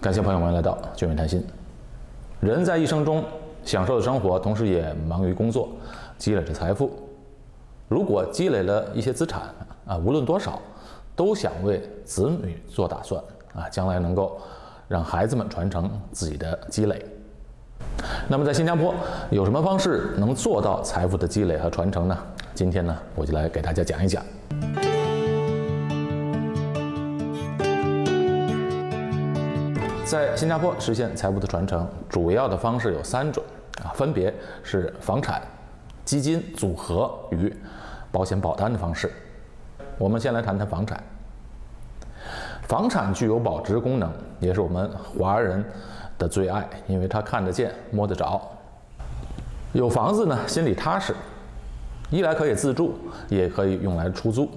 感谢朋友们来到俊伟谈心。人在一生中享受着生活，同时也忙于工作，积累着财富。如果积累了一些资产啊，无论多少，都想为子女做打算啊，将来能够让孩子们传承自己的积累。那么在新加坡有什么方式能做到财富的积累和传承呢？今天呢，我就来给大家讲一讲。在新加坡实现财富的传承，主要的方式有三种啊，分别是房产、基金组合与保险保单的方式。我们先来谈谈房产。房产具有保值功能，也是我们华人的最爱，因为它看得见、摸得着。有房子呢，心里踏实，一来可以自住，也可以用来出租。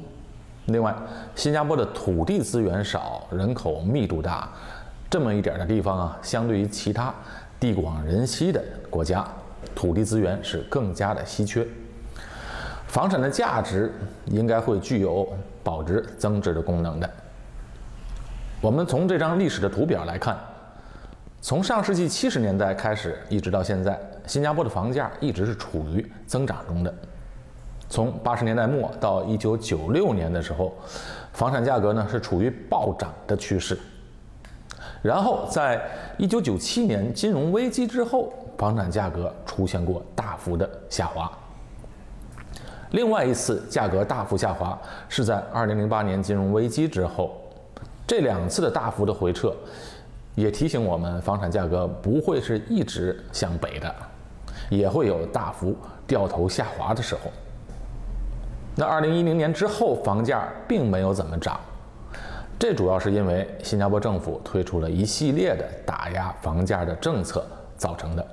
另外，新加坡的土地资源少，人口密度大。这么一点的地方啊，相对于其他地广人稀的国家，土地资源是更加的稀缺。房产的价值应该会具有保值增值的功能的。我们从这张历史的图表来看，从上世纪七十年代开始一直到现在，新加坡的房价一直是处于增长中的。从八十年代末到一九九六年的时候，房产价格呢是处于暴涨的趋势。然后，在一九九七年金融危机之后，房产价格出现过大幅的下滑。另外一次价格大幅下滑是在二零零八年金融危机之后。这两次的大幅的回撤，也提醒我们，房产价格不会是一直向北的，也会有大幅掉头下滑的时候。那二零一零年之后，房价并没有怎么涨。这主要是因为新加坡政府推出了一系列的打压房价的政策造成的。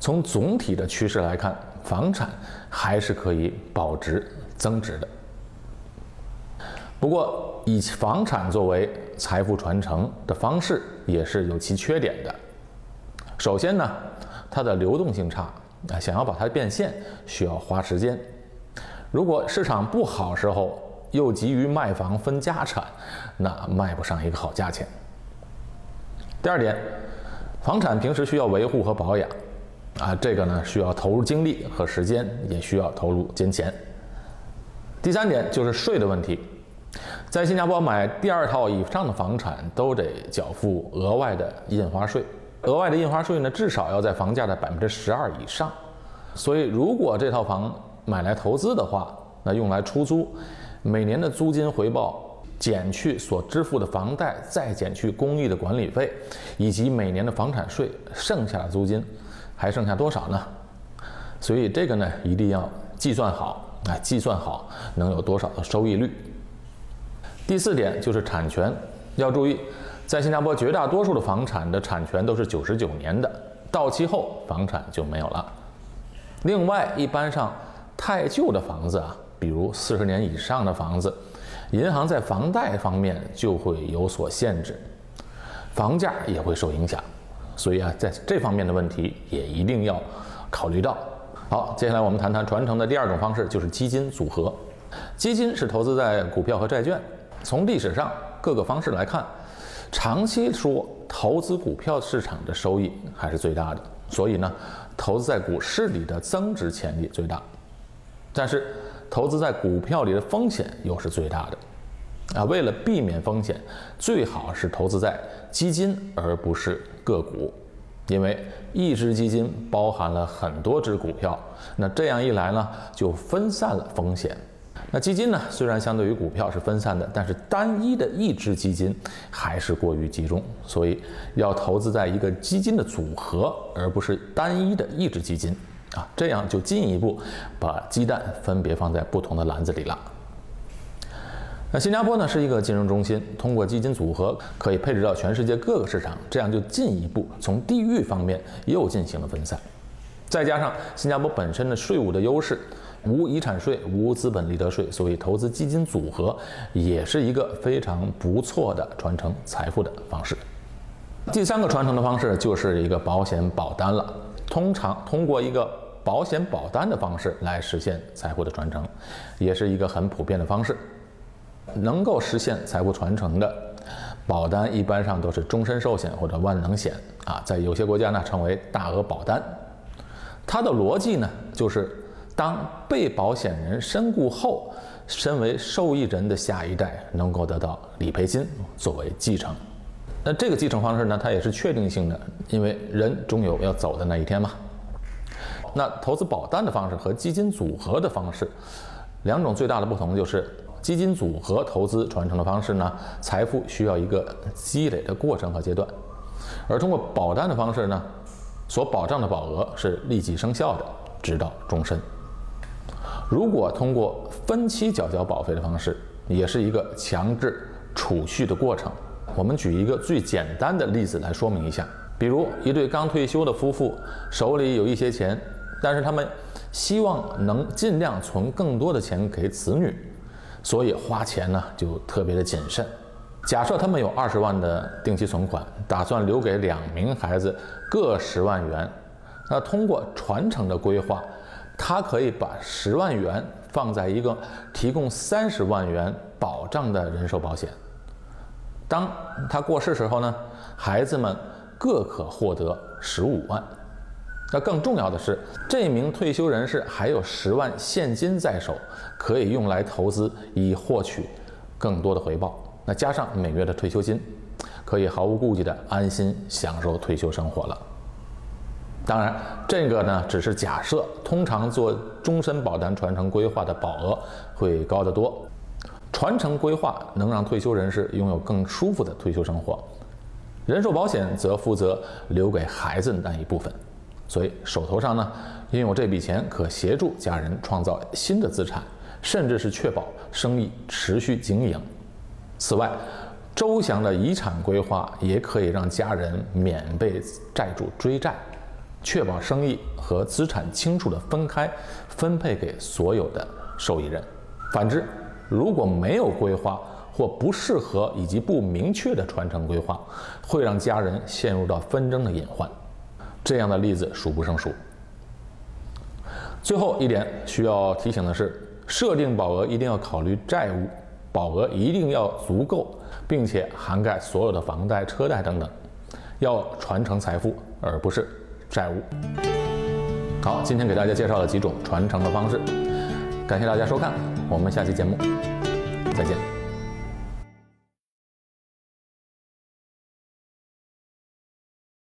从总体的趋势来看，房产还是可以保值增值的。不过，以房产作为财富传承的方式也是有其缺点的。首先呢，它的流动性差啊，想要把它变现需要花时间。如果市场不好时候，又急于卖房分家产，那卖不上一个好价钱。第二点，房产平时需要维护和保养，啊，这个呢需要投入精力和时间，也需要投入金钱。第三点就是税的问题，在新加坡买第二套以上的房产都得缴付额外的印花税，额外的印花税呢至少要在房价的百分之十二以上。所以如果这套房买来投资的话，那用来出租。每年的租金回报减去所支付的房贷，再减去公寓的管理费，以及每年的房产税，剩下的租金还剩下多少呢？所以这个呢一定要计算好啊，计算好能有多少的收益率。第四点就是产权，要注意，在新加坡绝大多数的房产的产权都是九十九年的，到期后房产就没有了。另外，一般上太旧的房子啊。比如四十年以上的房子，银行在房贷方面就会有所限制，房价也会受影响，所以啊，在这方面的问题也一定要考虑到。好，接下来我们谈谈传承的第二种方式，就是基金组合。基金是投资在股票和债券，从历史上各个方式来看，长期说投资股票市场的收益还是最大的，所以呢，投资在股市里的增值潜力最大，但是。投资在股票里的风险又是最大的，啊，为了避免风险，最好是投资在基金而不是个股，因为一只基金包含了很多只股票，那这样一来呢，就分散了风险。那基金呢，虽然相对于股票是分散的，但是单一的一只基金还是过于集中，所以要投资在一个基金的组合，而不是单一的一只基金。啊，这样就进一步把鸡蛋分别放在不同的篮子里了。那新加坡呢是一个金融中心，通过基金组合可以配置到全世界各个市场，这样就进一步从地域方面又进行了分散。再加上新加坡本身的税务的优势，无遗产税、无资本利得税，所以投资基金组合也是一个非常不错的传承财富的方式。第三个传承的方式就是一个保险保单了，通常通过一个。保险保单的方式来实现财富的传承，也是一个很普遍的方式。能够实现财富传承的保单一般上都是终身寿险或者万能险啊，在有些国家呢称为大额保单。它的逻辑呢，就是当被保险人身故后，身为受益人的下一代能够得到理赔金作为继承。那这个继承方式呢，它也是确定性的，因为人终有要走的那一天嘛。那投资保单的方式和基金组合的方式，两种最大的不同就是，基金组合投资传承的方式呢，财富需要一个积累的过程和阶段，而通过保单的方式呢，所保障的保额是立即生效的，直到终身。如果通过分期缴交保费的方式，也是一个强制储蓄的过程。我们举一个最简单的例子来说明一下，比如一对刚退休的夫妇手里有一些钱，但是他们希望能尽量存更多的钱给子女，所以花钱呢就特别的谨慎。假设他们有二十万的定期存款，打算留给两名孩子各十万元，那通过传承的规划，他可以把十万元放在一个提供三十万元保障的人寿保险。当他过世时候呢，孩子们各可获得十五万。那更重要的是，这名退休人士还有十万现金在手，可以用来投资，以获取更多的回报。那加上每月的退休金，可以毫无顾忌的安心享受退休生活了。当然，这个呢只是假设，通常做终身保单传承规划的保额会高得多。传承规划能让退休人士拥有更舒服的退休生活，人寿保险则负责留给孩子的那一部分，所以手头上呢拥有这笔钱，可协助家人创造新的资产，甚至是确保生意持续经营。此外，周详的遗产规划也可以让家人免被债主追债，确保生意和资产清楚的分开分配给所有的受益人。反之，如果没有规划或不适合以及不明确的传承规划，会让家人陷入到纷争的隐患。这样的例子数不胜数。最后一点需要提醒的是，设定保额一定要考虑债务，保额一定要足够，并且涵盖所有的房贷、车贷等等，要传承财富而不是债务。好，今天给大家介绍了几种传承的方式，感谢大家收看。我们下期节目再见。